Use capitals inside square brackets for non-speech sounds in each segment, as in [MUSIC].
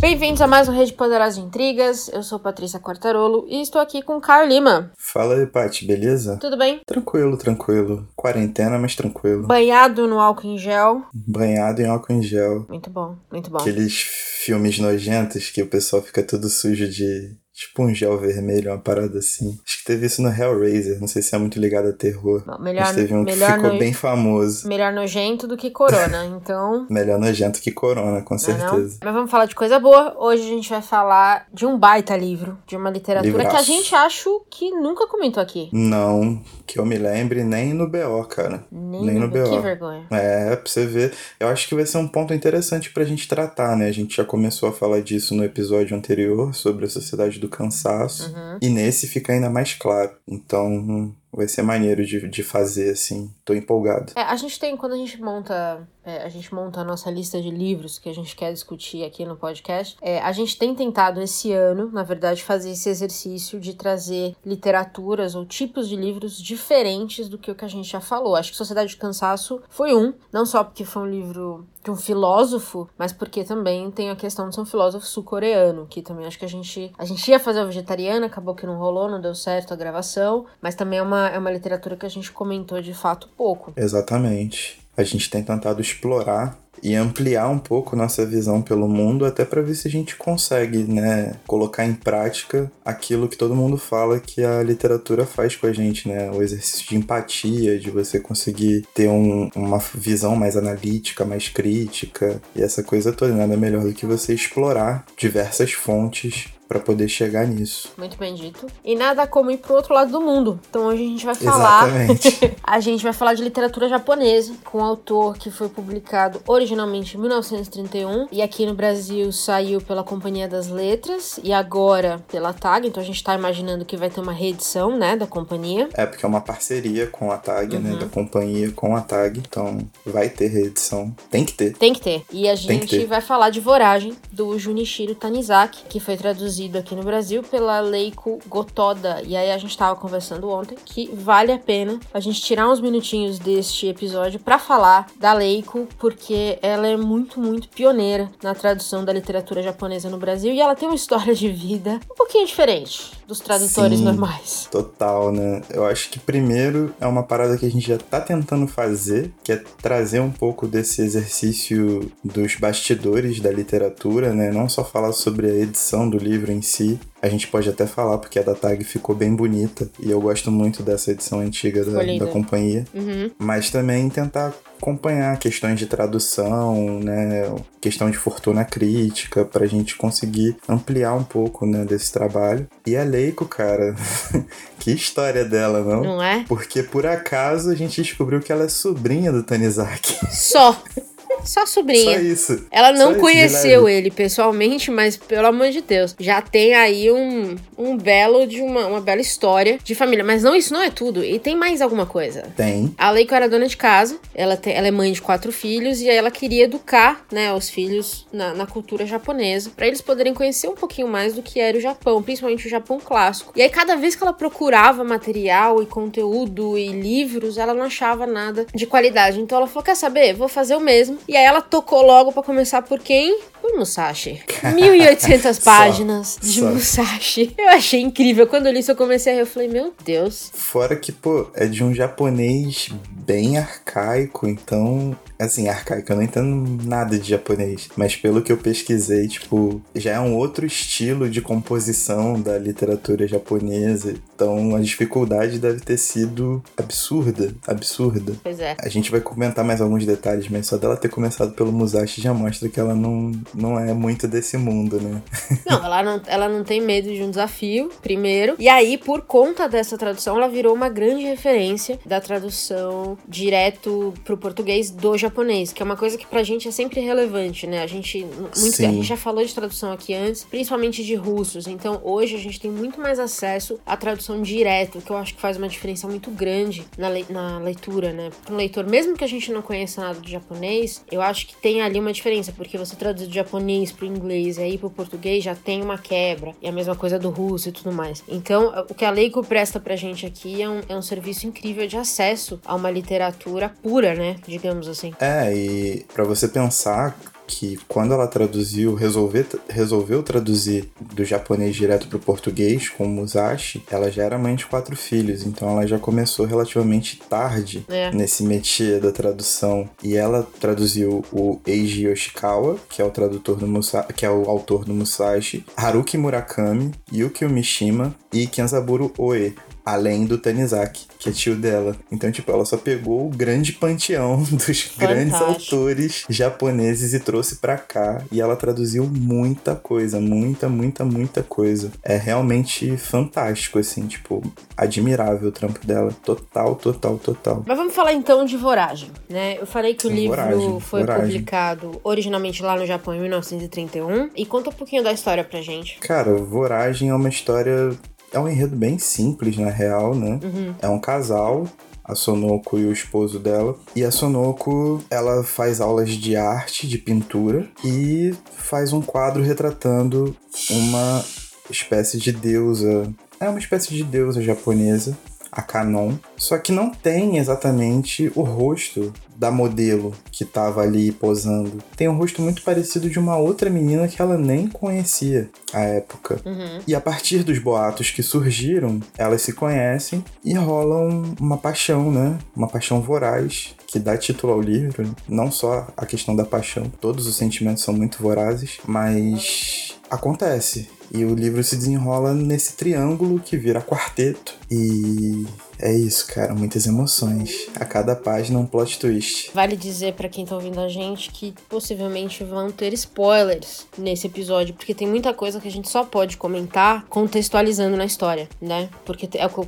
Bem-vindos a mais um Rede Poderosa de Intrigas. Eu sou Patrícia Quartarolo e estou aqui com Caio Lima. Fala aí, Paty, beleza? Tudo bem? Tranquilo, tranquilo. Quarentena, mas tranquilo. Banhado no álcool em gel. Banhado em álcool em gel. Muito bom, muito bom. Aqueles filmes nojentos que o pessoal fica tudo sujo de Tipo um gel vermelho, uma parada assim. Acho que teve isso no Hellraiser. Não sei se é muito ligado a terror. Bom, melhor, mas teve um que ficou no- bem famoso. Melhor nojento do que corona, [LAUGHS] então. Melhor nojento que Corona, com não é não? certeza. Mas vamos falar de coisa boa. Hoje a gente vai falar de um baita livro, de uma literatura que a Livraço. gente acho que nunca comentou aqui. Não, que eu me lembre, nem no BO, cara. Nem, Nem no Que BO. vergonha. É, pra você ver. Eu acho que vai ser um ponto interessante pra gente tratar, né? A gente já começou a falar disso no episódio anterior, sobre a Sociedade do Cansaço. Uhum. E nesse fica ainda mais claro. Então, vai ser maneiro de, de fazer, assim. Tô empolgado. É, a gente tem, quando a gente monta, é, a gente monta a nossa lista de livros que a gente quer discutir aqui no podcast, é, a gente tem tentado esse ano, na verdade, fazer esse exercício de trazer literaturas ou tipos de livros diferentes do que o que a gente já falou. Acho que Sociedade de Cansaço foi um, não só porque foi um livro de um filósofo, mas porque também tem a questão de ser um filósofo sul-coreano, que também acho que a gente a gente ia fazer o vegetariano, acabou que não rolou, não deu certo a gravação, mas também é uma, é uma literatura que a gente comentou de fato pouco. Exatamente. A gente tem tentado explorar e ampliar um pouco nossa visão pelo mundo, até pra ver se a gente consegue, né, colocar em prática aquilo que todo mundo fala que a literatura faz com a gente, né? O exercício de empatia, de você conseguir ter um- uma visão mais analítica, mais crítica, e essa coisa toda. Nada melhor do que você explorar diversas fontes pra poder chegar nisso. Muito bem dito. E nada como ir pro outro lado do mundo. Então hoje a gente vai falar. Exatamente. [LAUGHS] A gente vai falar de literatura japonesa, com um autor que foi publicado originalmente em 1931 e aqui no Brasil saiu pela Companhia das Letras e agora pela TAG. Então a gente tá imaginando que vai ter uma reedição, né, da companhia. É porque é uma parceria com a TAG, Uhum. né? Da companhia com a TAG. Então vai ter reedição. Tem que ter. Tem que ter. E a gente vai falar de Voragem, do Junichiro Tanizaki, que foi traduzido aqui no Brasil pela Leiko Gotoda. E aí a gente tava conversando ontem que vale a pena a gente tirar uns minutinhos deste episódio pra falar da Leiko, porque ela é muito, muito pioneira na tradução da literatura japonesa no Brasil e ela tem uma história de vida um pouquinho diferente dos tradutores Sim. normais. Total, né? Eu acho que primeiro é uma parada que a gente já tá tentando fazer, que é trazer um pouco desse exercício dos bastidores da literatura, né? Não só falar sobre a edição do livro em si. A gente pode até falar, porque a da TAG ficou bem bonita. E eu gosto muito dessa edição antiga da, da companhia. Uhum. Mas também tentar acompanhar questões de tradução, né? Questão de fortuna crítica, pra gente conseguir ampliar um pouco, né, desse trabalho. E a Leiko, cara, [LAUGHS] que história dela, não? Não é? Porque por acaso a gente descobriu que ela é sobrinha do Tanizaki. Só. [LAUGHS] Só sobrinha. Só isso. Ela não Só isso conheceu leve. ele pessoalmente, mas pelo amor de Deus, já tem aí um, um belo de uma, uma bela história de família. Mas não, isso não é tudo. E tem mais alguma coisa. Tem. A Leiko era dona de casa, ela, tem, ela é mãe de quatro filhos e aí ela queria educar, né, os filhos na, na cultura japonesa, pra eles poderem conhecer um pouquinho mais do que era o Japão, principalmente o Japão clássico. E aí cada vez que ela procurava material e conteúdo e livros, ela não achava nada de qualidade. Então ela falou: "Quer saber? Vou fazer o mesmo". E aí ela tocou logo pra começar por quem? Por Musashi. [LAUGHS] 1800 Só, páginas de só. Musashi. Eu achei incrível. Quando eu li isso, eu comecei a rir. Eu falei, meu Deus. Fora que, pô, é de um japonês bem arcaico, então. Assim, arcaico, eu não entendo nada de japonês. Mas pelo que eu pesquisei, tipo, já é um outro estilo de composição da literatura japonesa. Então a dificuldade deve ter sido absurda. Absurda. Pois é. A gente vai comentar mais alguns detalhes, mas só dela ter começado pelo Musashi já mostra que ela não, não é muito desse mundo, né? [LAUGHS] Não ela, não, ela não tem medo de um desafio, primeiro. E aí, por conta dessa tradução, ela virou uma grande referência da tradução direto pro português do japonês. que é uma coisa que pra gente é sempre relevante, né? A gente, muito, a gente já falou de tradução aqui antes, principalmente de russos. Então, hoje a gente tem muito mais acesso à tradução direta, que eu acho que faz uma diferença muito grande na, le na leitura, né? Para um leitor, mesmo que a gente não conheça nada de japonês, eu acho que tem ali uma diferença, porque você traduz do japonês pro inglês e aí pro português já tem uma quebra. E a mesma coisa do russo e tudo mais. Então, o que a Leico presta pra gente aqui é um, é um serviço incrível de acesso a uma literatura pura, né? Digamos assim. É, e para você pensar que quando ela traduziu, resolveu, resolveu traduzir do japonês direto para o português com Musashi, ela já era mãe de quatro filhos, então ela já começou relativamente tarde é. nesse métier da tradução. E ela traduziu o Eiji Yoshikawa, que é o tradutor do Musa que é o autor do Musashi, Haruki Murakami, Yukio Mishima e Kenzaburo Oe, além do Tanizaki, que é tio dela. Então, tipo, ela só pegou o grande panteão [LAUGHS] dos Fantástico. grandes autores japoneses e trouxe pra cá. E ela traduziu muita coisa, muita, muita, muita coisa. É realmente fantástico, assim, tipo, admirável o trampo dela. Total, total, total. Mas vamos falar então de Voragem, né? Eu falei que o livro Voragem, foi Voragem. publicado originalmente lá no Japão em 1931. E conta um pouquinho da história pra gente. Cara, Voragem é uma história é um enredo bem simples, na real, né? Uhum. É um casal a Sonoko e o esposo dela. E a Sonoko, ela faz aulas de arte, de pintura e faz um quadro retratando uma espécie de deusa. É uma espécie de deusa japonesa a Canon, só que não tem exatamente o rosto da modelo que estava ali posando. Tem um rosto muito parecido de uma outra menina que ela nem conhecia à época. Uhum. E a partir dos boatos que surgiram, elas se conhecem e rolam uma paixão, né? Uma paixão voraz que dá título ao livro. Não só a questão da paixão, todos os sentimentos são muito vorazes, mas acontece. E o livro se desenrola nesse triângulo que vira quarteto. E é isso, cara, muitas emoções. A cada página um plot twist. Vale dizer para quem tá ouvindo a gente que possivelmente vão ter spoilers nesse episódio, porque tem muita coisa que a gente só pode comentar contextualizando na história, né? Porque é o que,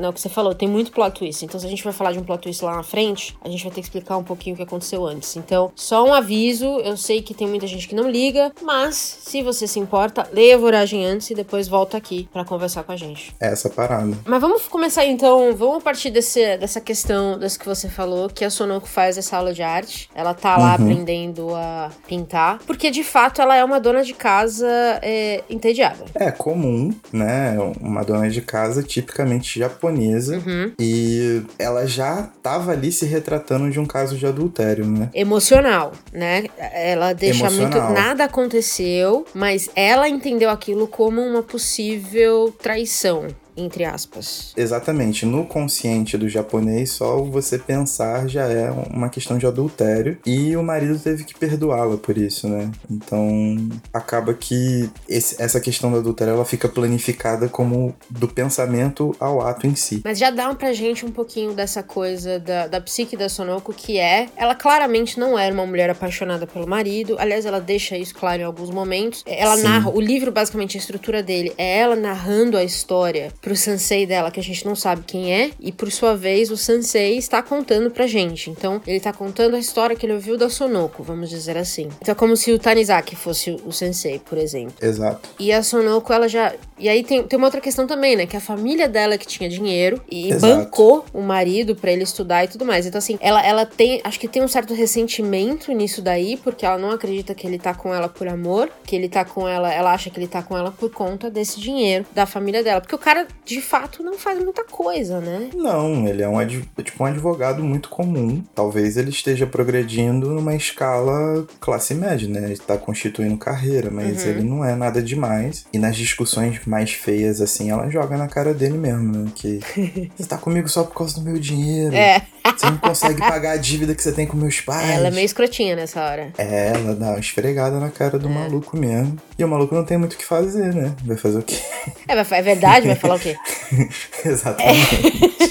é o que você falou, tem muito plot twist. Então, se a gente vai falar de um plot twist lá na frente, a gente vai ter que explicar um pouquinho o que aconteceu antes. Então, só um aviso, eu sei que tem muita gente que não liga, mas se você se importa, leia a Voragem antes e depois volta aqui para conversar com a gente. Essa parada. Mas vamos começar então vamos partir desse, dessa questão dessa que você falou, que a Sonoko faz essa aula de arte. Ela tá lá uhum. aprendendo a pintar, porque de fato ela é uma dona de casa é, entediada. É comum, né? Uma dona de casa tipicamente japonesa uhum. e ela já tava ali se retratando de um caso de adultério, né? Emocional, né? Ela deixa Emocional. muito. Nada aconteceu, mas ela entendeu aquilo como uma possível traição entre aspas. Exatamente. No consciente do japonês, só você pensar já é uma questão de adultério e o marido teve que perdoá-la por isso, né? Então acaba que esse, essa questão do adultério ela fica planificada como do pensamento ao ato em si. Mas já dá pra gente um pouquinho dessa coisa da, da psique da Sonoko, que é, ela claramente não era uma mulher apaixonada pelo marido. Aliás, ela deixa isso claro em alguns momentos. Ela Sim. narra, o livro, basicamente, a estrutura dele é ela narrando a história pro sensei dela, que a gente não sabe quem é, e por sua vez o sensei está contando pra gente. Então, ele tá contando a história que ele ouviu da Sonoko, vamos dizer assim. Então, é como se o Tanizaki fosse o sensei, por exemplo. Exato. E a Sonoko, ela já. E aí tem, tem uma outra questão também, né? Que a família dela que tinha dinheiro e Exato. bancou o marido para ele estudar e tudo mais. Então, assim, ela, ela tem. Acho que tem um certo ressentimento nisso daí, porque ela não acredita que ele tá com ela por amor, que ele tá com ela. Ela acha que ele tá com ela por conta desse dinheiro da família dela. Porque o cara de fato não faz muita coisa, né? Não, ele é um, tipo, um advogado muito comum. Talvez ele esteja progredindo numa escala classe média, né? Ele tá constituindo carreira, mas uhum. ele não é nada demais. E nas discussões mais feias, assim, ela joga na cara dele mesmo, né? Que [LAUGHS] você tá comigo só por causa do meu dinheiro. É. Você não consegue pagar a dívida que você tem com meus pais. Ela é meio escrotinha nessa hora. É, ela dá uma esfregada na cara do é. maluco mesmo. E o maluco não tem muito o que fazer, né? Vai fazer o quê? É, é verdade, vai falar o quê? [LAUGHS] Exatamente.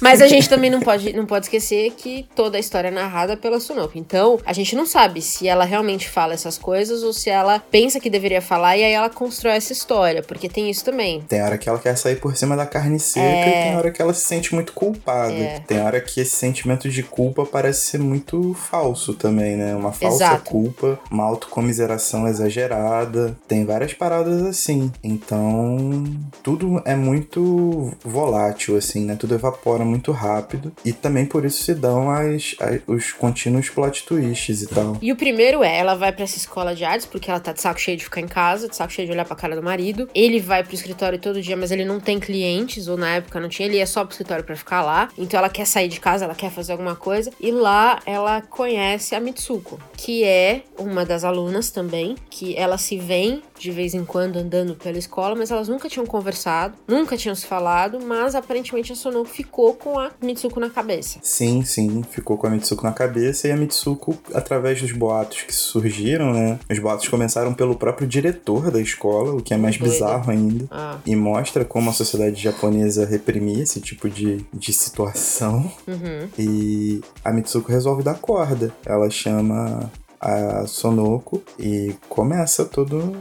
Mas a gente também não pode, não pode esquecer que toda a história é narrada pela Sunoko. Então, a gente não sabe se ela realmente fala essas coisas ou se ela pensa que deveria falar e aí ela constrói essa história, porque tem isso também. Tem hora que ela quer sair por cima da carne seca é... e tem hora que ela se sente muito culpada. É... Tem hora que esse sentimento de culpa parece ser muito falso também, né? Uma falsa Exato. culpa, uma autocomiseração exagerada. Tem várias paradas assim. Então, tudo é muito volátil, assim, né? Tudo evapora muito rápido. E também por isso se dão as, as os contínuos plot twists e tal. E o primeiro é, ela vai para essa escola de artes porque ela tá de saco cheio de ficar em casa, de saco cheio de olhar pra cara do marido. Ele vai pro escritório todo dia, mas ele não tem clientes, ou na época não tinha, ele ia só pro escritório para ficar lá. Então ela quer sair de casa, ela quer fazer alguma coisa. E lá ela conhece a Mitsuko, que é uma das alunas também, que ela se vem de vez em quando andando pela escola, mas elas nunca tinham conversado, nunca tinham se falado, mas aparentemente a ficou com a Mitsuko na cabeça. Sim, sim, ficou com a Mitsuko na cabeça e a Mitsuko, através dos boatos que surgiram, né? Os boatos começaram pelo próprio diretor da escola, o que é mais Doido. bizarro ainda, ah. e mostra como a sociedade japonesa reprimia esse tipo de, de situação. Uhum. E a Mitsuko resolve dar corda. Ela chama a Sonoko e começa todo,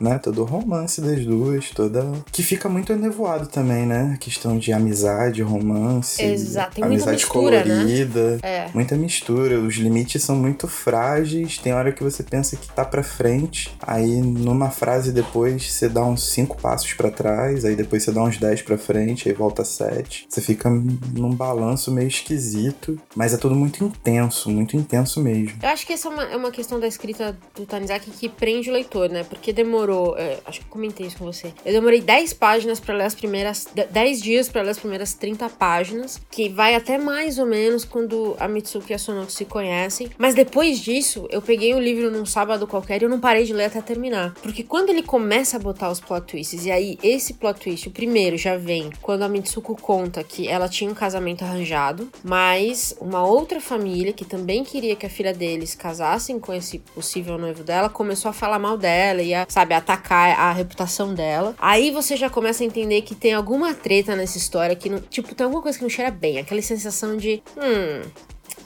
né, todo o romance das duas, toda que fica muito enevoado também, né? A questão de amizade, romance, Exato, tem amizade mistura, né? colorida, né? é. muita mistura, os limites são muito frágeis, tem hora que você pensa que tá para frente, aí numa frase depois você dá uns cinco passos para trás, aí depois você dá uns dez para frente, aí volta sete. Você fica num balanço meio esquisito, mas é tudo muito intenso, muito intenso mesmo. Eu acho que essa é uma é uma questão da escrita do Tanizaki que prende o leitor, né? Porque demorou. É, acho que comentei isso com você. Eu demorei 10 páginas para ler as primeiras. 10 dias para ler as primeiras 30 páginas. Que vai até mais ou menos quando a Mitsuki e a Sonoko se conhecem. Mas depois disso, eu peguei o livro num sábado qualquer e eu não parei de ler até terminar. Porque quando ele começa a botar os plot twists, e aí esse plot twist, o primeiro, já vem quando a Mitsuko conta que ela tinha um casamento arranjado, mas uma outra família que também queria que a filha deles casasse com esse possível noivo dela, começou a falar mal dela e a, sabe, atacar a reputação dela. Aí você já começa a entender que tem alguma treta nessa história que não, tipo, tem alguma coisa que não cheira bem, aquela sensação de, hum,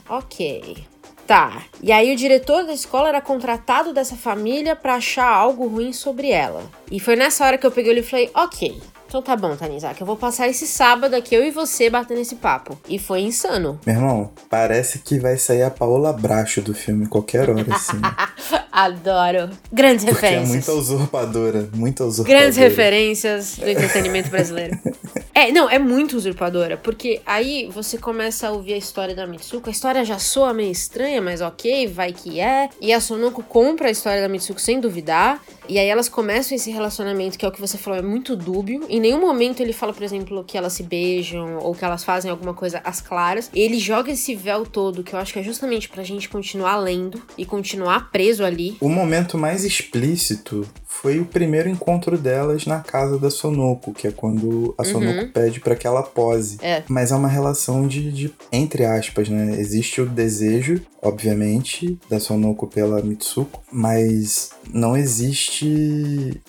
OK. Tá. E aí o diretor da escola era contratado dessa família para achar algo ruim sobre ela. E foi nessa hora que eu peguei ele e falei: "OK, então tá bom, Tanizak, eu vou passar esse sábado aqui, eu e você, batendo esse papo. E foi insano. Meu irmão, parece que vai sair a Paola Bracho do filme qualquer hora, assim. [LAUGHS] Adoro. Grandes Porque referências. é muita usurpadora, muita usurpadora. Grandes referências do entretenimento brasileiro. [LAUGHS] é, não, é muito usurpadora, porque aí você começa a ouvir a história da Mitsuko, a história já soa meio estranha, mas ok, vai que é. E a Sonoko compra a história da Mitsuko sem duvidar, e aí elas começam esse relacionamento que é o que você falou, é muito dúbio, e nenhum momento ele fala, por exemplo, que elas se beijam ou que elas fazem alguma coisa às claras. Ele joga esse véu todo, que eu acho que é justamente pra gente continuar lendo e continuar preso ali. O momento mais explícito foi o primeiro encontro delas na casa da Sonoko, que é quando a Sonoko uhum. pede para que ela pose. É. Mas é uma relação de, de, entre aspas, né? Existe o desejo, obviamente, da Sonoko pela Mitsuko, mas não existe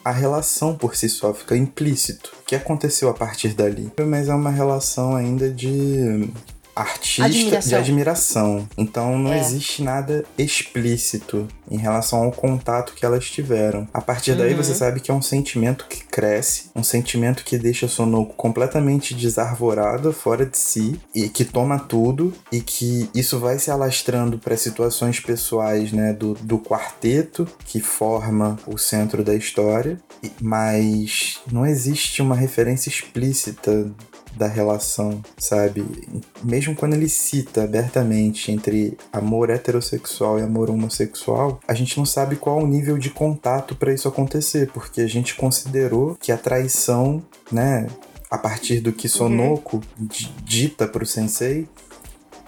a relação por si só, fica implícito. O que aconteceu a partir dali? Mas é uma relação ainda de artista admiração. de admiração. Então não é. existe nada explícito em relação ao contato que elas tiveram. A partir daí uhum. você sabe que é um sentimento que cresce, um sentimento que deixa Sonoko completamente desarvorado, fora de si e que toma tudo e que isso vai se alastrando para situações pessoais, né, do, do quarteto que forma o centro da história, mas não existe uma referência explícita da relação, sabe? Mesmo quando ele cita abertamente entre amor heterossexual e amor homossexual, a gente não sabe qual o nível de contato para isso acontecer, porque a gente considerou que a traição, né, a partir do que Sonoko uhum. dita pro sensei,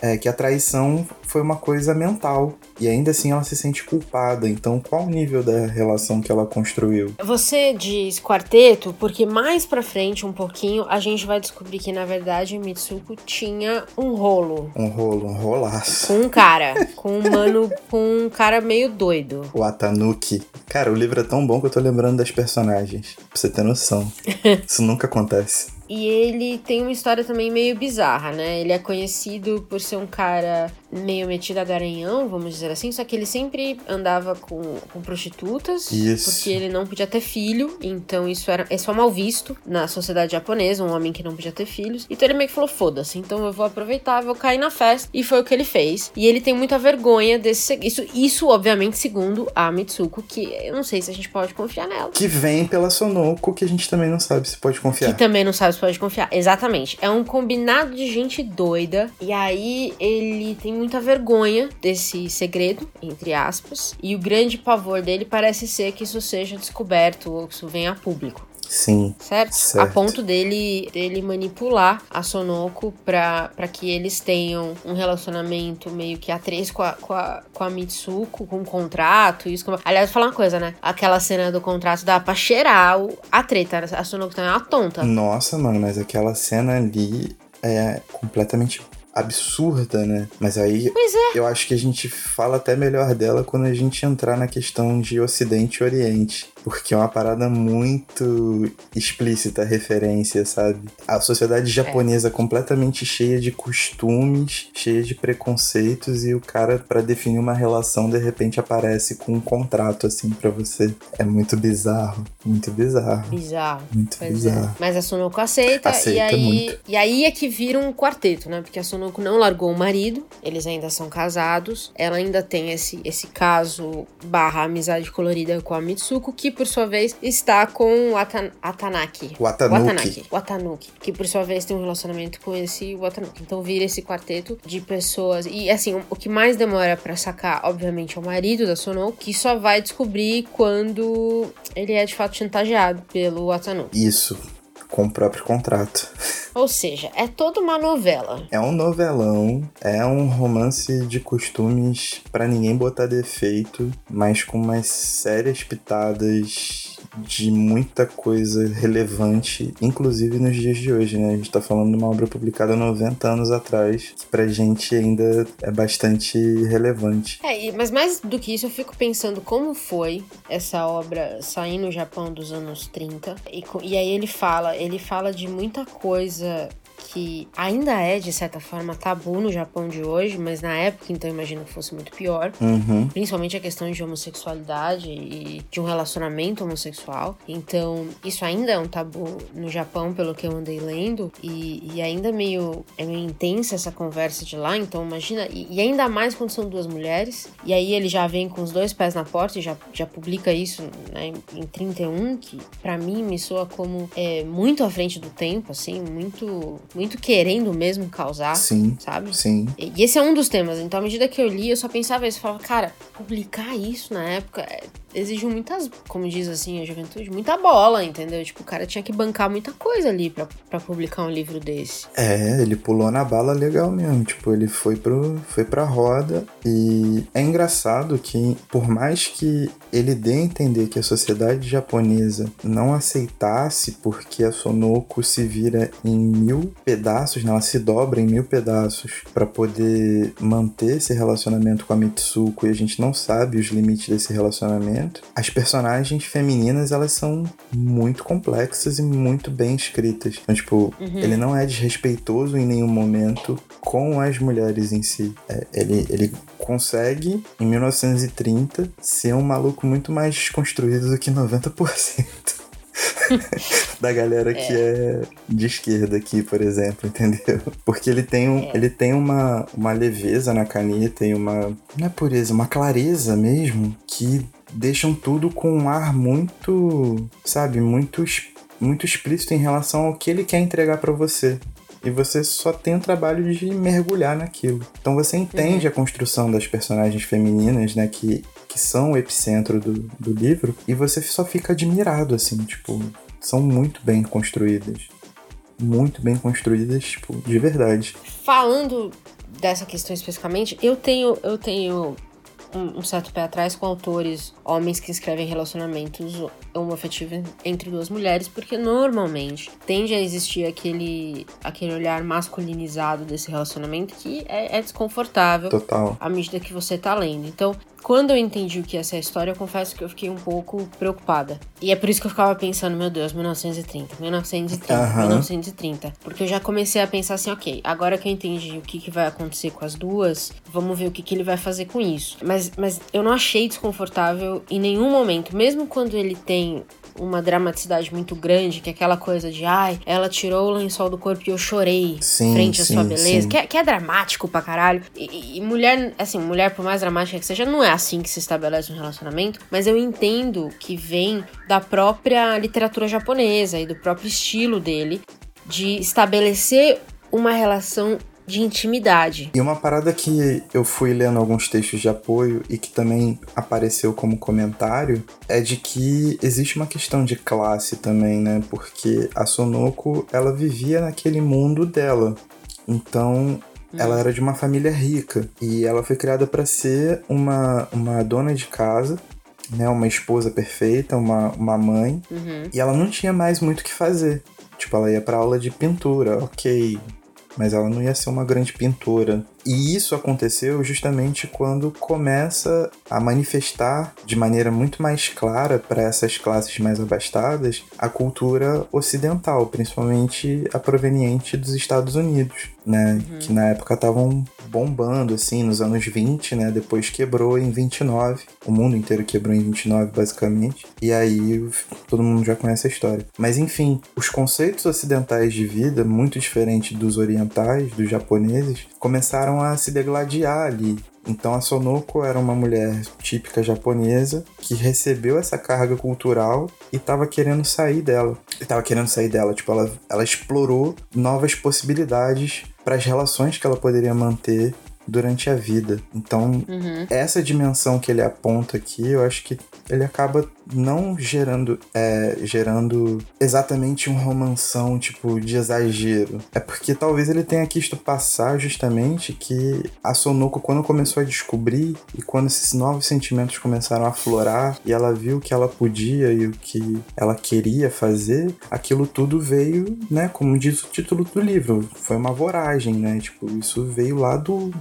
é que a traição foi uma coisa mental e ainda assim ela se sente culpada. Então, qual o nível da relação que ela construiu? Você diz quarteto porque mais pra frente, um pouquinho, a gente vai descobrir que na verdade Mitsuko tinha um rolo. Um rolo, um rolaço. Com um cara, com um mano, com um cara meio doido. O Atanuki. Cara, o livro é tão bom que eu tô lembrando das personagens. Pra você ter noção. [LAUGHS] Isso nunca acontece. E ele tem uma história também meio bizarra, né? Ele é conhecido por ser um cara meio metido a garanhão, vamos dizer assim, só que ele sempre andava com, com prostitutas, Isso. porque ele não podia ter filho, então isso era é só mal visto na sociedade japonesa, um homem que não podia ter filhos. Então ele meio que falou: foda-se, então eu vou aproveitar, vou cair na festa. E foi o que ele fez. E ele tem muita vergonha desse. Isso, isso obviamente, segundo a Mitsuko, que eu não sei se a gente pode confiar nela. Que vem pela Sonoko, que a gente também não sabe se pode confiar. Que também não sabe se pode confiar. Exatamente. É um combinado de gente doida. E aí ele tem muita vergonha desse segredo, entre aspas. E o grande pavor dele parece ser que isso seja descoberto ou que isso venha a público. Sim. Certo? Certo. A ponto dele, dele manipular a Sonoko pra, pra que eles tenham um relacionamento meio que a três com a, com a, com a Mitsuko, com um contrato. Isso como... Aliás, vou falar uma coisa, né? Aquela cena do contrato dá pra cheirar o- a treta. A Sonoko também é uma tonta. Nossa, mano, mas aquela cena ali é completamente absurda, né? Mas aí é. eu acho que a gente fala até melhor dela quando a gente entrar na questão de Ocidente e Oriente. Porque é uma parada muito explícita a referência, sabe? A sociedade japonesa completamente cheia de costumes, cheia de preconceitos, e o cara, pra definir uma relação, de repente aparece com um contrato assim pra você. É muito bizarro. Muito bizarro. Bizarro. Muito Pois bizarro. é. Mas a Sonoko aceita, Aceita e aí muito. e aí é que vira um quarteto, né? Porque a Sonoko não largou o marido, eles ainda são casados. Ela ainda tem esse, esse caso barra amizade colorida com a Mitsuko, que por sua vez está com o Atan Atanaki. Watanuki. Watanuki. Watanuki. Que por sua vez tem um relacionamento com esse Watanuki. Então vira esse quarteto de pessoas. E assim, o- o que mais demora pra sacar, obviamente, é o marido da Sonoko, que só vai descobrir quando ele é de fato chantageado pelo Watanuki. Isso. Com o próprio contrato. Ou seja, é toda uma novela. É um novelão, é um romance de costumes pra ninguém botar defeito, mas com umas sérias pitadas de muita coisa relevante, inclusive nos dias de hoje, né? A gente tá falando de uma obra publicada 90 anos atrás, que pra gente ainda é bastante relevante. É, mas mais do que isso, eu fico pensando como foi essa obra sair no Japão dos anos 30. E, e aí ele fala, ele fala de muita coisa que ainda é, de certa forma, tabu no Japão de hoje, mas na época, então, eu imagino que fosse muito pior. Uhum. Principalmente a questão de homossexualidade e de um relacionamento homossexual. Então, isso ainda é um tabu no Japão, pelo que eu andei lendo. E, e ainda meio, é meio intensa essa conversa de lá. Então, imagina. E, e ainda mais quando são duas mulheres. E aí ele já vem com os dois pés na porta e já, já publica isso né, em, em 31, que pra mim me soa como é, muito à frente do tempo, assim, muito, muito querendo mesmo causar, Sim, sabe? sim. E esse é um dos temas. Então, à medida que eu li, eu só pensava isso. Eu falava, cara, publicar isso na época é, exigiu muitas, como diz assim a juventude, muita bola, entendeu? Tipo, o cara tinha que bancar muita coisa ali pra, pra publicar um livro desse. É, ele pulou na bala legal mesmo. Tipo, ele foi, pro, foi pra roda. E é engraçado que, por mais que ele dê a entender que a sociedade japonesa não aceitasse, porque a Sonoko se vira em mil pedaços, né? ela se dobra em mil pedaços pra poder manter esse relacionamento com a Mitsuko e a gente não sabe os limites desse relacionamento. As personagens femininas, elas são muito complexas e muito bem escritas. Então, tipo, ele não é desrespeitoso em nenhum momento com as mulheres em si. É, ele, ele consegue, em 1930, ser um maluco muito mais desconstruído do que 90%. [LAUGHS] da galera que é de esquerda aqui, por exemplo, entendeu? Porque ele tem, um, ele tem uma, uma leveza na caneta e uma. Não é pureza, uma clareza mesmo que deixam tudo com um ar muito, sabe, muito, muito explícito em relação ao que ele quer entregar pra você. E você só tem o trabalho de mergulhar naquilo. Então você entende a construção das personagens femininas, né? Que, que são o epicentro do, do livro. E você só fica admirado, assim, tipo, são muito bem construídas. Muito bem construídas, tipo, de verdade. Falando dessa questão especificamente, eu tenho, eu tenho um, um certo pé atrás com autores, homens que escrevem relacionamentos homoafetivos entre duas mulheres, porque normalmente tende a existir aquele, aquele olhar masculinizado desse relacionamento que é, é desconfortável Total. à medida que você tá lendo. Então, quando eu entendi o que ia ser a história, eu confesso que eu fiquei um pouco preocupada. E é por isso que eu ficava pensando, meu Deus, 1930, 1930, uhum. 1930. Porque eu já comecei a pensar assim, ok, agora que eu entendi o que, que vai acontecer com as duas, vamos ver o que, que ele vai fazer com isso. Mas, mas eu não achei desconfortável em nenhum momento, mesmo quando ele tem uma dramaticidade muito grande, que é aquela coisa de ai, ela tirou o lençol do corpo e eu chorei sim, frente à sim, sua beleza, que é, que é, dramático pra caralho. E, e, mulher, assim, mulher, por mais dramática que seja, não é assim que se estabelece um relacionamento, mas eu entendo que vem da própria literatura japonesa e do próprio estilo dele de estabelecer uma relação de intimidade. E uma parada que eu fui lendo alguns textos de apoio e que também apareceu como comentário é de que existe uma questão de classe também, né? Porque a Sonoko, ela vivia naquele mundo dela. Então, ela era de uma família rica e ela foi criada para ser uma, uma dona de casa né, uma esposa perfeita, uma, uma mãe, uhum. e ela não tinha mais muito o que fazer. Tipo, ela ia pra aula de pintura, ok, mas ela não ia ser uma grande pintora. E isso aconteceu justamente quando começa a manifestar de maneira muito mais clara para essas classes mais abastadas a cultura ocidental, principalmente a proveniente dos Estados Unidos, né? Uhum. Que na época estavam bombando, assim, nos anos 20, né? Depois quebrou em 29. O mundo inteiro quebrou em 29, basicamente. E aí todo mundo já conhece a história. Mas enfim, os conceitos ocidentais de vida, muito diferentes dos orientais, dos japoneses, começaram a se degladiar ali. Então a Sonoko era uma mulher típica japonesa que recebeu essa carga cultural e estava querendo sair dela. Estava querendo sair dela, tipo, ela, ela explorou novas possibilidades para as relações que ela poderia manter durante a vida. Então, uhum. essa dimensão que ele aponta aqui, eu acho que ele acaba não gerando é, gerando exatamente um romanção tipo de exagero. É porque talvez ele tenha quisto passar justamente que a Sonoko quando começou a descobrir e quando esses novos sentimentos começaram a aflorar e ela viu que ela podia e o que ela queria fazer, aquilo tudo veio, né, como diz o título do livro, foi uma voragem, né? Tipo, isso veio lá do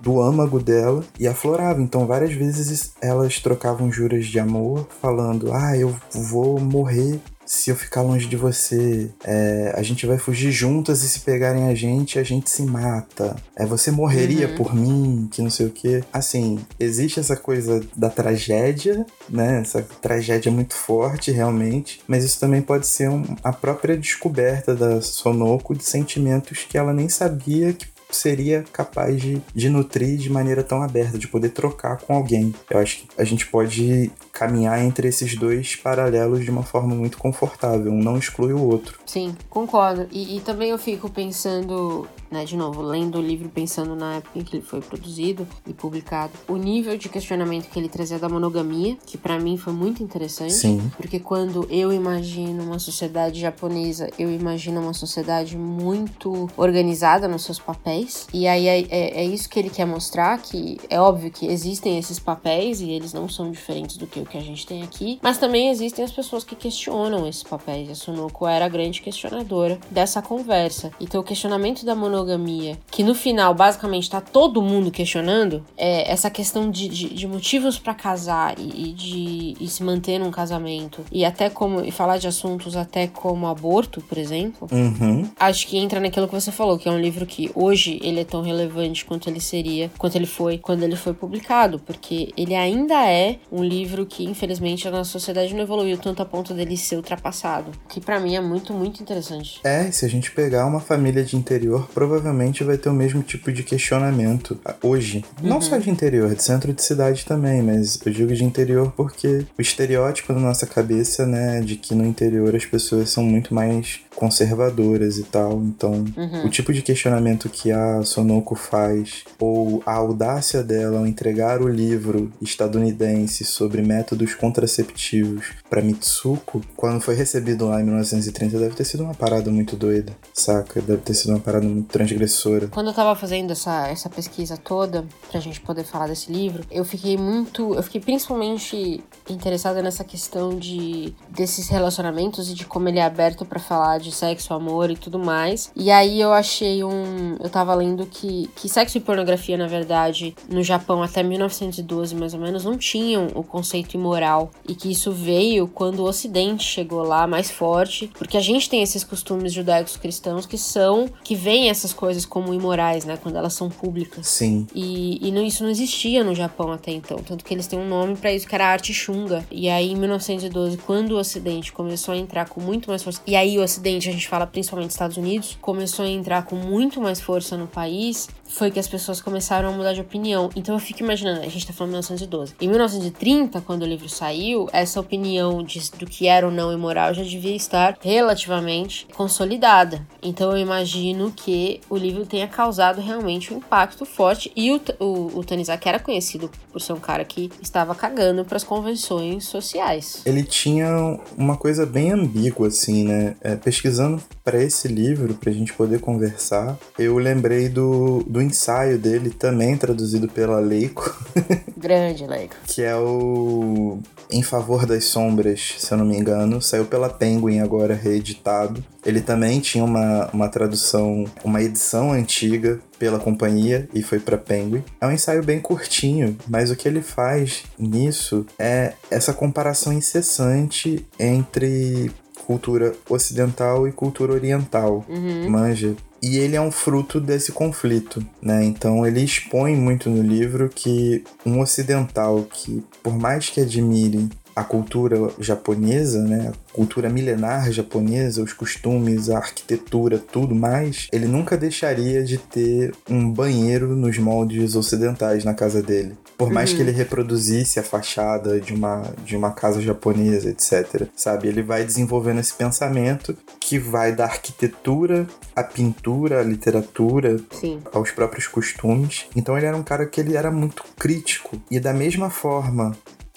do âmago dela e aflorava. Então, várias vezes elas trocavam juras de amor, falando: Ah, eu vou morrer se eu ficar longe de você, é, a gente vai fugir juntas e se pegarem a gente, a gente se mata. É, você morreria uhum. por mim, que não sei o que. Assim, existe essa coisa da tragédia, né? Essa tragédia muito forte, realmente. Mas isso também pode ser um, a própria descoberta da Sonoko de sentimentos que ela nem sabia que seria capaz de, de nutrir de maneira tão aberta, de poder trocar com alguém. Eu acho que a gente pode caminhar entre esses dois paralelos de uma forma muito confortável, um não exclui o outro. Sim, concordo. E, e também eu fico pensando né, de novo, lendo o livro pensando na época em que ele foi produzido e publicado, o nível de questionamento que ele trazia da monogamia, que para mim foi muito interessante, Sim. porque quando eu imagino uma sociedade japonesa, eu imagino uma sociedade muito organizada nos seus papéis, e aí é, é, é isso que ele quer mostrar, que é óbvio que existem esses papéis e eles não são diferentes do que o que a gente tem aqui, mas também existem as pessoas que questionam esses papéis, a Sunoko era a grande questionadora dessa conversa. Então o questionamento da monogamia que no final basicamente tá todo mundo questionando, é essa questão de, de, de motivos para casar e, e de e se manter num casamento e até como e falar de assuntos até como aborto, por exemplo. Uhum. Acho que entra naquilo que você falou, que é um livro que hoje ele é tão relevante quanto ele seria, quanto ele foi quando ele foi publicado, porque ele ainda é um livro que infelizmente a nossa sociedade não evoluiu tanto a ponto dele ser ultrapassado, que para mim é muito muito interessante. É, se a gente pegar uma família de interior, provavelmente vai ter o mesmo tipo de questionamento hoje. Uhum. Não só de interior, de centro de cidade também, mas eu digo de interior porque o estereótipo na nossa cabeça, né, de que no interior as pessoas são muito mais conservadoras e tal. Então, uhum. o tipo de questionamento que a Sonoko faz, ou a audácia dela ao entregar o livro estadunidense sobre métodos contraceptivos para Mitsuko, quando foi recebido lá em 1930, deve ter sido uma parada muito doida, saca? Deve ter sido uma parada muito transgressora. Quando eu tava fazendo essa, essa pesquisa toda, pra gente poder falar desse livro, eu fiquei muito. Eu fiquei principalmente interessada nessa questão de desses relacionamentos e de como ele é aberto para falar de sexo, amor e tudo mais. E aí eu achei um. Eu tava lendo que, que sexo e pornografia, na verdade, no Japão até 1912, mais ou menos, não tinham o conceito imoral. E que isso veio quando o Ocidente chegou lá mais forte, porque a gente tem esses costumes judaicos cristãos que são. que veem essas coisas como imorais, né? Quando elas são públicas. Sim. E, e não, isso não existia no Japão até então. Tanto que eles têm um nome para isso, que era arte chunga. E aí, em 1912, quando o Ocidente começou a entrar com muito mais força. E aí, o Ocidente, a gente fala principalmente Estados Unidos, começou a entrar com muito mais força no país, foi que as pessoas começaram a mudar de opinião. Então eu fico imaginando, a gente tá falando 1912. Em 1930, quando o livro saiu, essa opinião de, do que era ou não imoral já devia estar relativamente consolidada. Então eu imagino que o livro tenha causado realmente um impacto forte. E o, o, o Tanizaki era conhecido por ser um cara que estava cagando para as convenções sociais. Ele tinha uma coisa bem ambígua, assim, né? É, pesquisando para esse livro, pra gente poder conversar, eu lembrei do, do ensaio dele, também traduzido pela Leico. [LAUGHS] Grande Leico. que é o Em Favor das Sombras, se eu não me engano. Saiu pela Penguin agora, reeditado. Ele também tinha uma, uma tradução, uma edição antiga pela companhia e foi para Penguin. É um ensaio bem curtinho, mas o que ele faz nisso é essa comparação incessante entre cultura ocidental e cultura oriental. Uhum. Manja. E ele é um fruto desse conflito, né? Então ele expõe muito no livro que um ocidental que, por mais que admire a cultura japonesa, né, a cultura milenar japonesa, os costumes, a arquitetura, tudo mais, ele nunca deixaria de ter um banheiro nos moldes ocidentais na casa dele. Por mais Uhum. que ele reproduzisse a fachada de uma, de uma casa japonesa, etc. Sabe? Ele vai desenvolvendo esse pensamento que vai da arquitetura à pintura, à literatura, Sim. aos próprios costumes. Então ele era um cara que ele era muito crítico. E da mesma forma,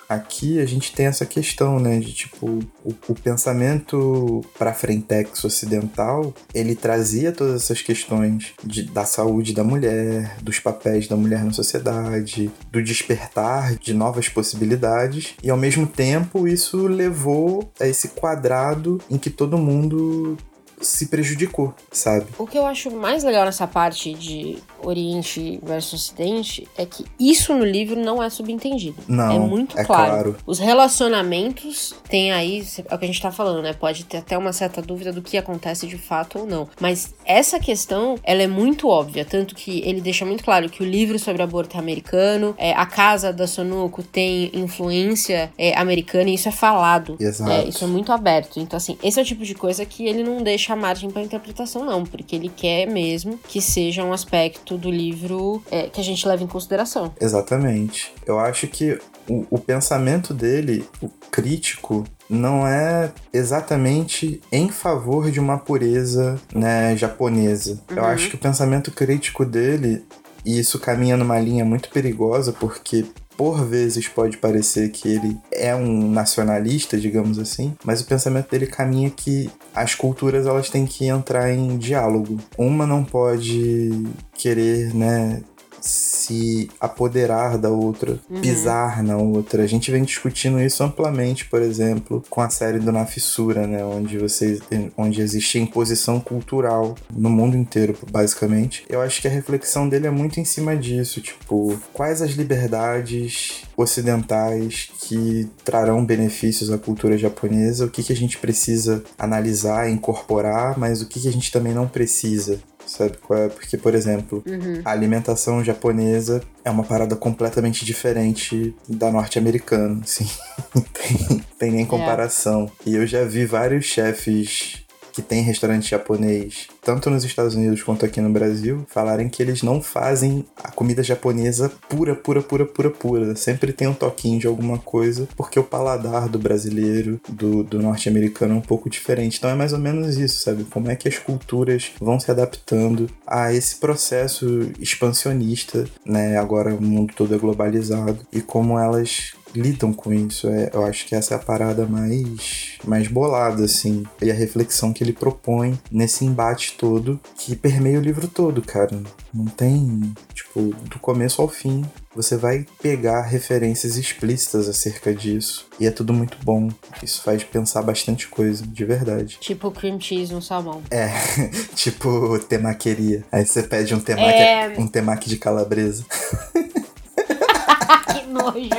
aqui a gente tem essa questão, né, de tipo o, o pensamento para frentex ocidental, ele trazia todas essas questões de, da saúde da mulher, dos papéis da mulher na sociedade, do despertar de novas possibilidades, e ao mesmo tempo isso levou a esse quadrado em que todo mundo se prejudicou, sabe? O que eu acho mais legal nessa parte de Oriente versus Ocidente é que isso no livro não é subentendido. Não, é muito é claro. claro. Os relacionamentos tem aí, é o que a gente tá falando, né? Pode ter até uma certa dúvida do que acontece de fato ou não. Mas essa questão, ela é muito óbvia. Tanto que ele deixa muito claro que o livro sobre aborto é americano, é, a casa da Sonuco tem influência é, americana e isso é falado. Exato. É, isso é muito aberto. Então, assim, esse é o tipo de coisa que ele não deixa margem pra interpretação, não. Porque ele quer mesmo que seja um aspecto do livro é, que a gente leve em consideração. Exatamente. Eu acho que o, o pensamento dele, o crítico, não é exatamente em favor de uma pureza né, japonesa. Eu Uhum. acho que o pensamento crítico dele, e isso caminha numa linha muito perigosa, porque por vezes pode parecer que ele é um nacionalista, digamos assim, mas o pensamento dele caminha que as culturas elas têm que entrar em diálogo. Uma não pode querer, né, se apoderar da outra, Uhum. pisar na outra. A gente vem discutindo isso amplamente, por exemplo, com a série do Na Fissura, né, onde você onde existe a imposição cultural no mundo inteiro, basicamente. Eu acho que a reflexão dele é muito em cima disso, tipo, quais as liberdades ocidentais que trarão benefícios à cultura japonesa, o que, que a gente precisa analisar, incorporar, mas o que, que a gente também não precisa. Sabe qual é? Porque, por exemplo, Uhum. a alimentação japonesa é uma parada completamente diferente da norte-americana, assim. [LAUGHS] tem, tem nem comparação. E eu já vi vários chefes que têm restaurante japonês, tanto nos Estados Unidos quanto aqui no Brasil, falarem que eles não fazem a comida japonesa pura, pura, pura, pura, pura. Sempre tem um toquinho de alguma coisa, porque o paladar do brasileiro, do, do norte-americano é um pouco diferente. Então é mais ou menos isso, sabe? Como é que as culturas vão se adaptando a esse processo expansionista, né? Agora o mundo todo é globalizado e como elas lidam com isso. É, eu acho que essa é a parada mais, mais bolada, assim. E a reflexão que ele propõe nesse embate todo que permeia o livro todo, cara. Não tem, tipo, do começo ao fim. Você vai pegar referências explícitas acerca disso. E é tudo muito bom. Isso faz pensar bastante coisa, de verdade. Tipo cream cheese no salmão. É, [LAUGHS] tipo temaqueria. Aí você pede um temaki, é... um temaki de calabresa. [LAUGHS] [LAUGHS] que nojo.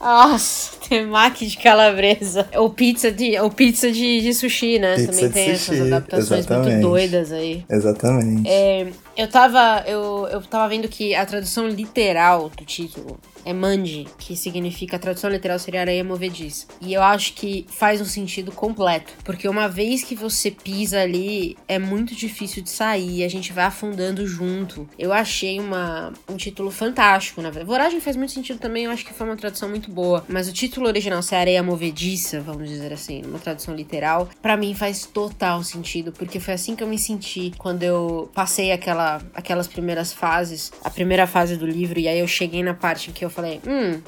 Nossa, temaki de calabresa. Ou pizza de, ou pizza de, de sushi, né? Pizza Também tem sushi, essas adaptações exatamente. muito doidas aí. Exatamente. É, eu tava. Eu, eu tava vendo que a tradução literal do título é Mandi, que significa a tradução literal seria areia movediça. E eu acho que faz um sentido completo, porque uma vez que você pisa ali, é muito difícil de sair, a gente vai afundando junto. Eu achei uma, um título fantástico, na verdade. Voragem faz muito sentido também, eu acho que foi uma tradução muito boa, mas o título original ser areia movediça, vamos dizer assim, uma tradução literal, para mim faz total sentido, porque foi assim que eu me senti quando eu passei aquela, aquelas primeiras fases, a primeira fase do livro, e aí eu cheguei na parte em que eu falei, hum,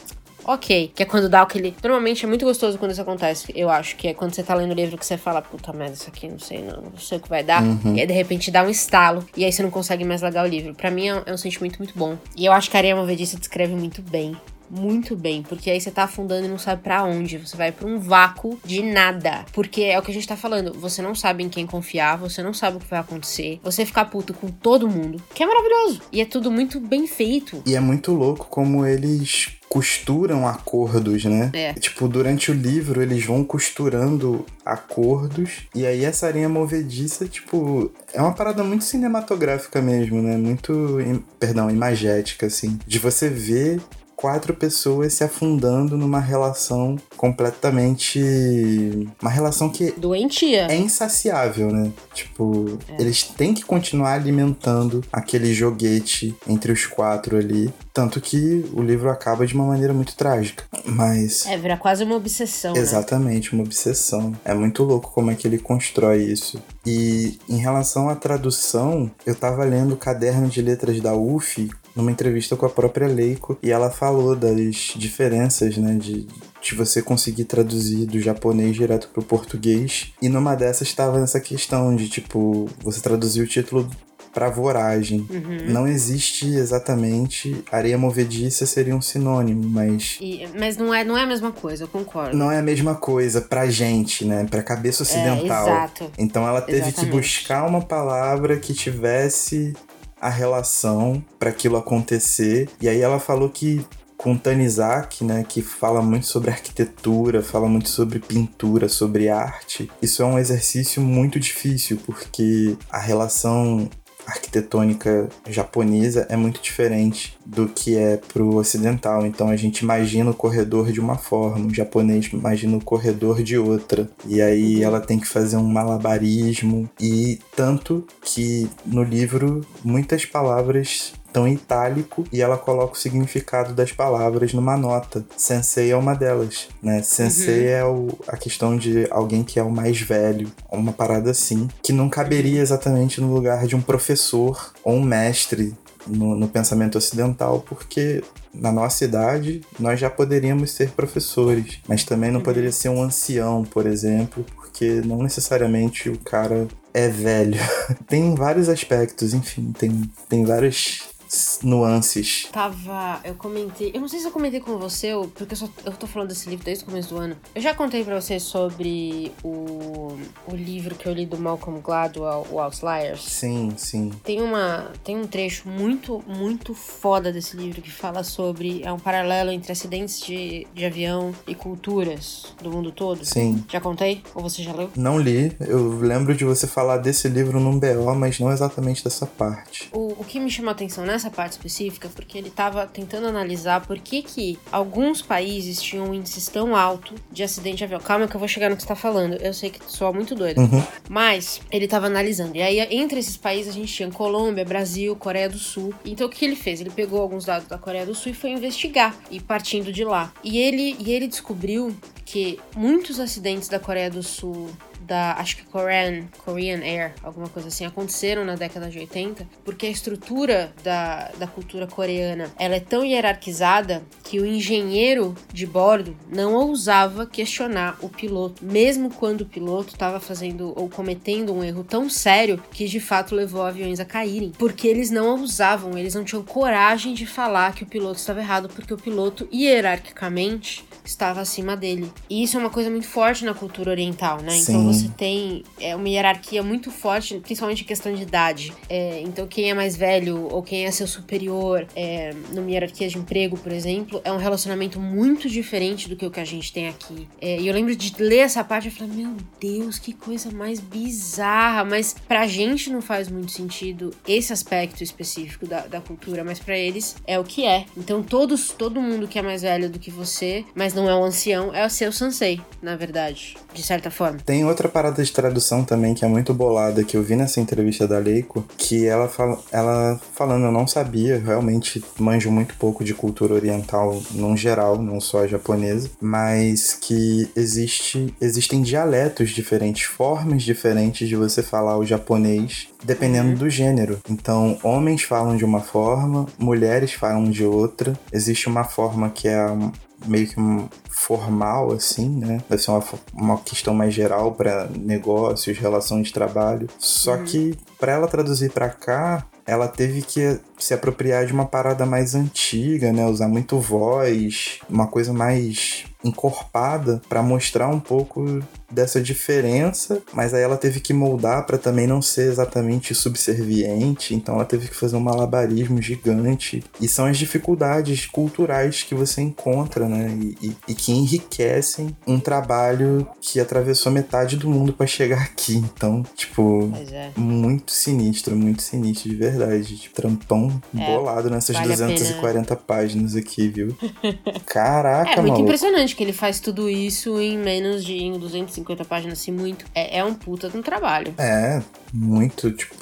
ok. Que é quando dá aquele. Normalmente é muito gostoso quando isso acontece, eu acho. Que é quando você tá lendo o livro que você fala, puta merda, isso aqui não sei, não, não sei o que vai dar. Uhum. E aí de repente dá um estalo. E aí você não consegue mais largar o livro. Pra mim é, é um sentimento muito bom. E eu acho que a Areia Movediça descreve muito bem muito bem, porque aí você tá afundando e não sabe para onde, você vai para um vácuo de nada, porque é o que a gente tá falando, você não sabe em quem confiar, você não sabe o que vai acontecer, você ficar puto com todo mundo, que é maravilhoso, e é tudo muito bem feito. E é muito louco como eles costuram acordos, né? É. Tipo, durante o livro eles vão costurando acordos e aí essa areia movediça, tipo, é uma parada muito cinematográfica mesmo, né? Muito, perdão, imagética assim, de você ver quatro pessoas se afundando numa relação completamente uma relação que Doentia. é insaciável, né? Tipo, eles têm que continuar alimentando aquele joguete entre os quatro ali. Tanto que o livro acaba de uma maneira muito trágica. Mas. É, vira quase uma obsessão, né? Exatamente, uma obsessão. É muito louco como é que ele constrói isso. E em relação à tradução, eu tava lendo o caderno de letras da UF numa entrevista com a própria Leiko e ela falou das diferenças, né, de, de você conseguir traduzir do japonês direto pro português. E numa dessas estava essa questão de tipo, você traduzir o título pra voragem. Uhum. Não existe exatamente areia movediça seria um sinônimo, mas E- mas não é, não é a mesma coisa, eu concordo. não é a mesma coisa pra gente, né? Pra cabeça ocidental. É, exato. Então ela teve que Exatamente. buscar uma palavra que tivesse a relação para aquilo acontecer. E aí ela falou que com Tanizaki, né, que fala muito sobre arquitetura, fala muito sobre pintura, sobre arte, isso é um exercício muito difícil porque a relação arquitetônica japonesa é muito diferente do que é pro ocidental. Então a gente imagina o corredor de uma forma, o japonês imagina o corredor de outra. E aí ela tem que fazer um malabarismo e tanto que no livro muitas palavras em itálico e ela coloca o significado das palavras numa nota. Sensei é uma delas, né? Sensei é o, a questão de alguém que é o mais velho, uma parada assim, que não caberia exatamente no lugar de um professor ou um mestre no, no pensamento ocidental, porque na nossa idade nós já poderíamos ser professores, mas também não poderia ser um ancião, por exemplo, porque não necessariamente o cara é velho. [LAUGHS] tem vários aspectos, enfim, tem, tem várias nuances. Tava. Eu comentei. Eu não sei se eu comentei com você, porque eu, só, eu tô falando desse livro desde o começo do ano. Eu já contei pra você sobre o, o livro que eu li do Malcolm Gladwell, o Outliers. Sim, sim. Tem, uma, tem um trecho muito, muito foda desse livro que fala sobre. É um paralelo entre acidentes de, de avião e culturas do mundo todo. Sim. Já contei? Ou você já leu? Não li, eu lembro de você falar desse livro num BO, mas não exatamente dessa parte. O, o que me chamou a atenção nessa parte específica, porque ele estava tentando analisar por que que alguns países tinham um índice tão alto de acidente de avião. Calma que eu vou chegar no que você tá falando. Eu sei que soa muito doido. Uhum. Mas ele estava analisando. E aí, entre esses países, a gente tinha Colômbia, Brasil, Coreia do Sul. Então, o que ele fez? Ele pegou alguns dados da Coreia do Sul e foi investigar. E partindo de lá. E ele, e ele descobriu que muitos acidentes da Coreia do Sul da, acho que Korean, Korean Air, alguma coisa assim, aconteceram na década de 80, porque a estrutura da, da cultura coreana, ela é tão hierarquizada que o engenheiro de bordo não ousava questionar o piloto, mesmo quando o piloto estava fazendo ou cometendo um erro tão sério que de fato levou aviões a caírem, porque eles não ousavam, eles não tinham coragem de falar que o piloto estava errado, porque o piloto hierarquicamente estava acima dele. E isso é uma coisa muito forte na cultura oriental, né? Então Sim. Então você tem é, uma hierarquia muito forte, principalmente em questão de idade. É, então quem é mais velho ou quem é seu superior é, numa hierarquia de emprego, por exemplo, é um relacionamento muito diferente do que o que a gente tem aqui. É, e eu lembro de ler essa parte e falar, meu Deus, que coisa mais bizarra. Mas pra gente não faz muito sentido esse aspecto específico da, da cultura, mas para eles é o que é. Então todos, todo mundo que é mais velho do que você, mas não é um ancião, é o seu sensei, na verdade, de certa forma. Tem outra parada de tradução também que é muito bolada, que eu vi nessa entrevista da Leiko, que ela, fala, ela falando, eu não sabia, realmente manjo muito pouco de cultura oriental num geral, não só a japonesa, mas que existe, existem dialetos diferentes, formas diferentes de você falar o japonês dependendo uhum. do gênero. Então, homens falam de uma forma, mulheres falam de outra. Existe uma forma que é meio que formal, assim, né? Deve ser uma, uma questão mais geral para negócios, relações de trabalho. Só uhum. que para ela traduzir para cá, ela teve que se apropriar de uma parada mais antiga, né? Usar muito voz, uma coisa mais encorpada para mostrar um pouco dessa diferença, mas aí ela teve que moldar para também não ser exatamente subserviente, então ela teve que fazer um malabarismo gigante. E são as dificuldades culturais que você encontra, né? E, e, e que enriquecem um trabalho que atravessou metade do mundo para chegar aqui. Então, tipo, é. muito sinistro, muito sinistro de verdade. Tipo, trampão é, bolado nessas vale 240 páginas aqui, viu? [LAUGHS] Caraca, É muito maluco. impressionante que ele faz tudo isso em menos de 200 150 páginas, assim, muito. É, é um puta de um trabalho. É, muito, tipo,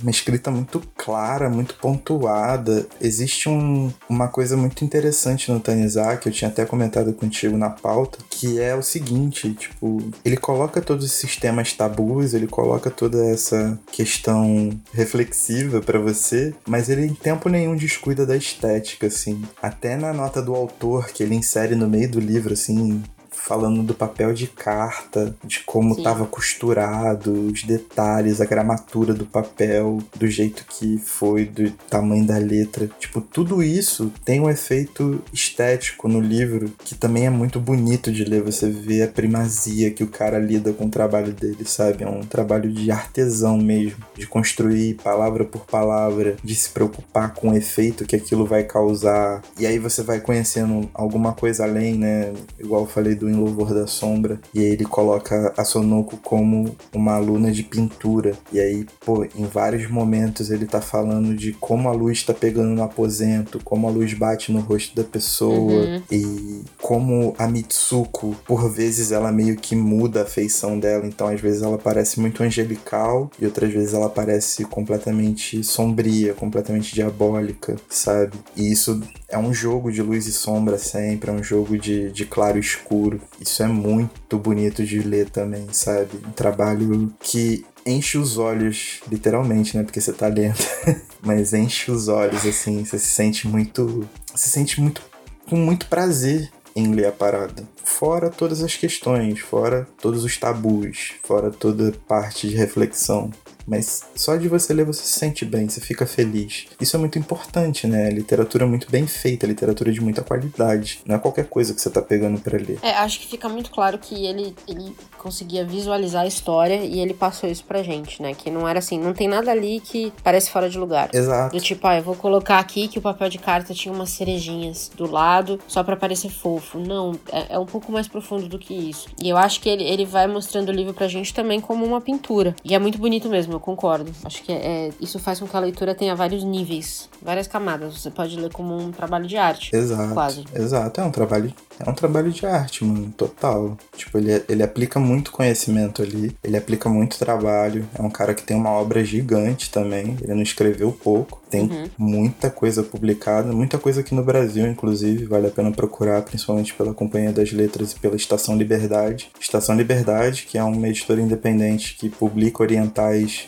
uma escrita muito clara, muito pontuada. Existe um, uma coisa muito interessante no Tanizar, que eu tinha até comentado contigo na pauta, que é o seguinte, tipo, ele coloca todos esses temas tabus, ele coloca toda essa questão reflexiva para você, mas ele em tempo nenhum descuida da estética, assim. Até na nota do autor, que ele insere no meio do livro, assim, falando do papel de carta, de como estava costurado, os detalhes, a gramatura do papel, do jeito que foi, do tamanho da letra. Tipo, tudo isso tem um efeito estético no livro que também é muito bonito de ler. Você vê a primazia que o cara lida com o trabalho dele, sabe? É um trabalho de artesão mesmo, de construir palavra por palavra, de se preocupar com o efeito que aquilo vai causar. E aí você vai conhecendo alguma coisa além, né? Igual eu falei do Louvor da Sombra, e aí ele coloca a Sonoko como uma aluna de pintura. E aí, pô, em vários momentos ele tá falando de como a luz tá pegando no aposento, como a luz bate no rosto da pessoa, uhum. e como a Mitsuko, por vezes, ela meio que muda a feição dela. Então, às vezes, ela parece muito angelical, e outras vezes ela parece completamente sombria, completamente diabólica, sabe? E isso é um jogo de luz e sombra sempre, é um jogo de, de claro e escuro. Isso é muito bonito de ler também, sabe? Um trabalho que enche os olhos, literalmente, né? Porque você tá lendo. [LAUGHS] Mas enche os olhos, assim, você se sente muito. Se sente muito. com muito prazer em ler a parada. Fora todas as questões, fora todos os tabus, fora toda parte de reflexão mas só de você ler você se sente bem, você fica feliz. Isso é muito importante, né? Literatura muito bem feita, literatura de muita qualidade. Não é qualquer coisa que você tá pegando para ler. É, acho que fica muito claro que ele, ele conseguia visualizar a história e ele passou isso pra gente, né? Que não era assim, não tem nada ali que parece fora de lugar. Exato. Do tipo, ah, eu vou colocar aqui que o papel de carta tinha umas cerejinhas do lado só para parecer fofo. Não, é, é, um pouco mais profundo do que isso. E eu acho que ele, ele vai mostrando o livro pra gente também como uma pintura. E é muito bonito mesmo eu concordo. Acho que é, é, isso faz com que a leitura tenha vários níveis, várias camadas. Você pode ler como um trabalho de arte. Exato. Quase. Exato, é um trabalho, é um trabalho de arte, mano, total. Tipo, ele, ele aplica muito conhecimento ali, ele aplica muito trabalho. É um cara que tem uma obra gigante também. Ele não escreveu pouco. Tem Uhum. muita coisa publicada, muita coisa aqui no Brasil, inclusive, vale a pena procurar, principalmente pela Companhia das Letras e pela Estação Liberdade. Estação Liberdade, que é uma editora independente que publica orientais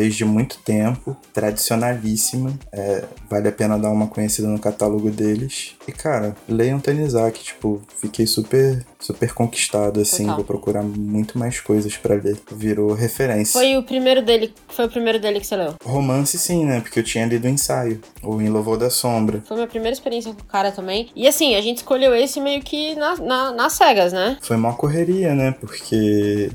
desde muito tempo, tradicionalíssima, é, vale a pena dar uma conhecida no catálogo deles. E cara, leiam Tanizaki, tipo, fiquei super, super conquistado, assim, Total. vou procurar muito mais coisas pra ler. Virou referência. Foi o primeiro dele, foi o primeiro dele que você leu. Romance sim, né? Porque eu tinha lido o ensaio, o Em Louvor da Sombra. Foi minha primeira experiência com o cara também. E assim, a gente escolheu esse meio que na, na, nas cegas, né? Foi uma correria, né? Porque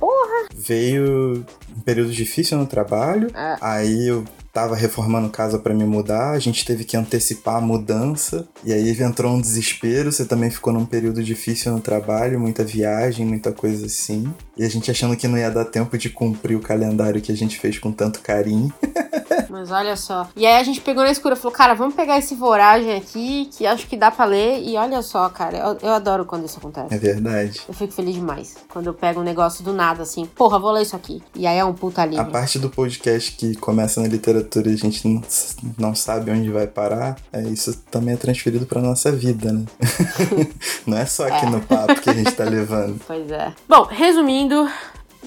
veio um período difícil no trabalho. É. Aí eu tava reformando casa pra me mudar, a gente teve que antecipar a mudança. E aí entrou um desespero, você também ficou num período difícil no trabalho, muita viagem, muita coisa assim. E a gente achando que não ia dar tempo de cumprir o calendário que a gente fez com tanto carinho. [LAUGHS] Mas olha só. E aí a gente pegou na escura e falou, cara, vamos pegar esse voragem aqui, que acho que dá pra ler. E olha só, cara, eu, eu adoro quando isso acontece. É verdade. Eu fico feliz demais. Quando eu pego um negócio do nada, assim, porra, vou ler isso aqui. E aí é um puta A livro. parte do podcast que começa na literatura e a gente não, não sabe onde vai parar, é, isso também é transferido pra nossa vida, né? [LAUGHS] não é só aqui É. no papo que a gente tá [LAUGHS] levando. Pois é. Bom, resumindo,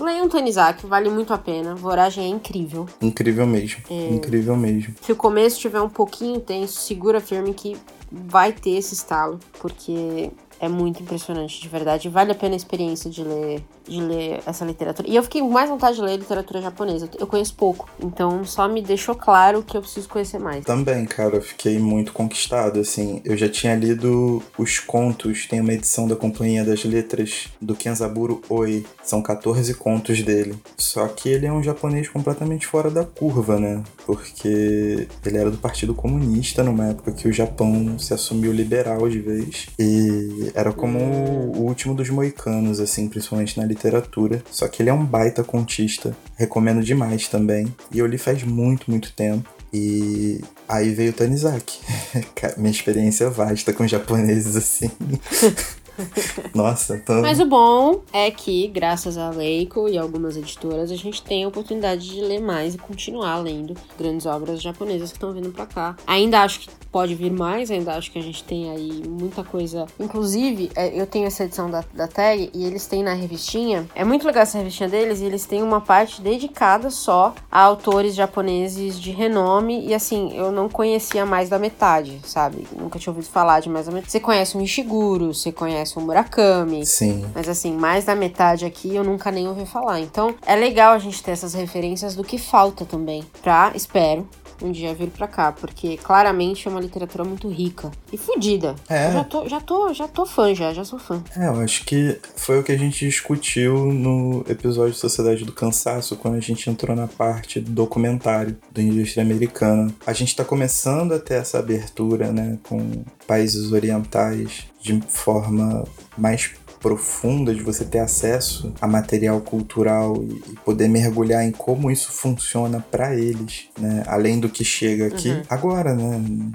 leiam Tanizaki, vale muito a pena. Voragem é incrível. Incrível mesmo. É. Incrível mesmo. Se o começo estiver um pouquinho tenso, segura firme que vai ter esse estalo, porque é muito impressionante, de verdade. Vale a pena a experiência de ler, de ler essa literatura. E eu fiquei com mais vontade de ler literatura japonesa. Eu conheço pouco, então só me deixou claro que eu preciso conhecer mais. Também, cara, eu fiquei muito conquistado, assim. Eu já tinha lido os contos, tem uma edição da Companhia das Letras do Kenzaburo Oi. São 14 contos dele. Só que ele é um japonês completamente fora da curva, né? Porque ele era do Partido Comunista numa época que o Japão se assumiu liberal de vez. E era como o último dos moicanos, assim, principalmente na literatura. Só que ele é um baita contista. Recomendo demais também. E eu li faz muito, muito tempo. E aí veio o Tanizaki. [LAUGHS] Minha experiência vasta com japoneses assim. [LAUGHS] Nossa, tô... Mas o bom é que, graças a Leiko e algumas editoras, a gente tem a oportunidade de ler mais e continuar lendo grandes obras japonesas que estão vindo pra cá. Ainda acho que pode vir mais, ainda acho que a gente tem aí muita coisa. Inclusive, é, eu tenho essa edição da, da tag e eles têm na revistinha. É muito legal essa revistinha deles e eles têm uma parte dedicada só a autores japoneses de renome. E assim, eu não conhecia mais da metade, sabe? Nunca tinha ouvido falar de mais da metade. Você conhece o Nishiguro, você conhece o Murakami. Sim. Mas assim, mais da metade aqui eu nunca nem ouvi falar. Então é legal a gente ter essas referências do que falta também. Pra, espero, um dia vir pra cá. Porque claramente é uma literatura muito rica. E fodida. É. Eu já tô, já tô, já tô fã, já, já sou fã. É, eu acho que foi o que a gente discutiu no episódio Sociedade do Cansaço, quando a gente entrou na parte do documentário da indústria americana. A gente tá começando a ter essa abertura, né, com países orientais de forma mais profunda de você ter acesso a material cultural e poder mergulhar em como isso funciona para eles, né? Além do que chega aqui Uhum. agora, né?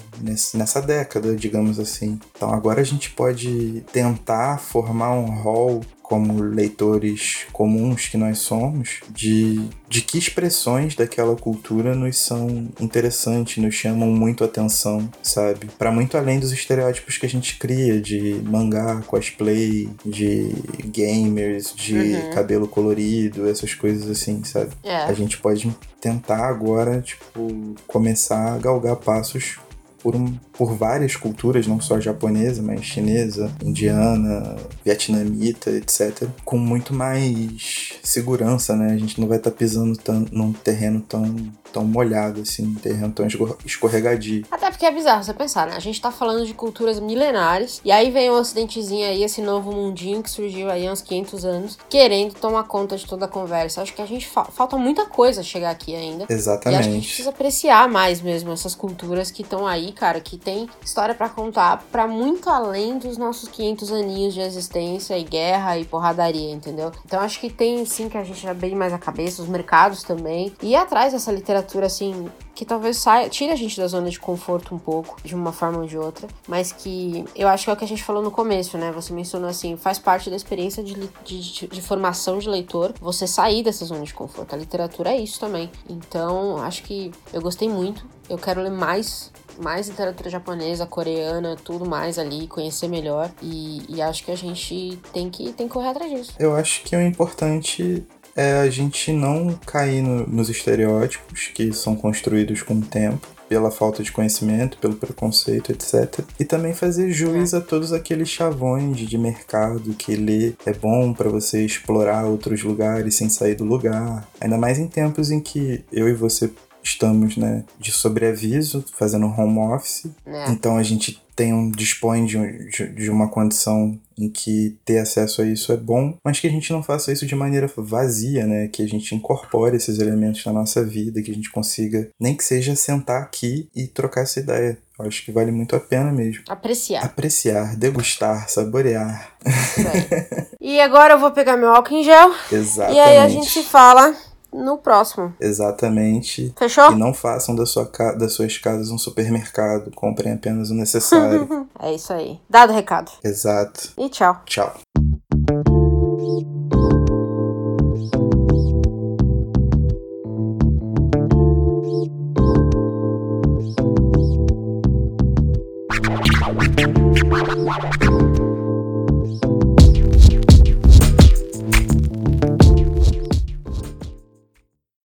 Nessa década, digamos assim. Então agora a gente pode tentar formar um rol como leitores comuns que nós somos, de, de que expressões daquela cultura nos são interessantes, nos chamam muito a atenção, sabe? Para muito além dos estereótipos que a gente cria de mangá, cosplay, de gamers, de Uhum. cabelo colorido, essas coisas assim, sabe? É. A gente pode tentar agora, tipo, começar a galgar passos por, um, por várias culturas, não só japonesa, mas chinesa, indiana, vietnamita, etc. Com muito mais segurança, né? A gente não vai estar pisando tão, num terreno tão, tão molhado, assim, um terreno tão escor- escorregadio. Até porque é bizarro você pensar, né? A gente tá falando de culturas milenares, e aí vem o ocidentezinho aí, esse novo mundinho que surgiu aí há uns 500 anos, querendo tomar conta de toda a conversa. Acho que a gente fa- falta muita coisa chegar aqui ainda. E acho que a gente Exatamente. precisa apreciar mais mesmo essas culturas que estão aí. Cara, que tem história para contar para muito além dos nossos 500 aninhos de existência e guerra e porradaria, entendeu? Então acho que tem sim que a gente já bem mais a cabeça, os mercados também, e atrás dessa literatura assim que talvez saia, tire a gente da zona de conforto um pouco, de uma forma ou de outra, mas que eu acho que é o que a gente falou no começo, né? Você mencionou assim, faz parte da experiência de, de, de formação de leitor, você sair dessa zona de conforto. A literatura é isso também. Então, acho que eu gostei muito. Eu quero ler mais mais literatura japonesa, coreana, tudo mais ali, conhecer melhor. E, e, acho que a gente tem que, tem que correr atrás disso. Eu acho que o importante é a gente não cair no, nos estereótipos que são construídos com o tempo pela falta de conhecimento, pelo preconceito, etc. E também fazer juiz a todos aqueles chavões de mercado que ler é bom para você explorar outros lugares sem sair do lugar. Ainda mais em tempos em que eu e você estamos, né, de sobreaviso, fazendo home office. É. Então a gente tem um, dispõe de, de, uma condição em que ter acesso a isso é bom, mas que a gente não faça isso de maneira vazia, né? Que a gente incorpore esses elementos na nossa vida, que a gente consiga, nem que seja sentar aqui e trocar essa ideia. Eu acho que vale muito a pena mesmo. Apreciar. Apreciar, degustar, saborear. [LAUGHS] e agora eu vou pegar meu álcool em gel. Exatamente. E aí a gente fala no próximo. Exatamente. Fechou? E não façam da sua das suas casas um supermercado. Comprem apenas o necessário. [LAUGHS] é isso aí. Dado o recado. Exato. E tchau. Tchau. What?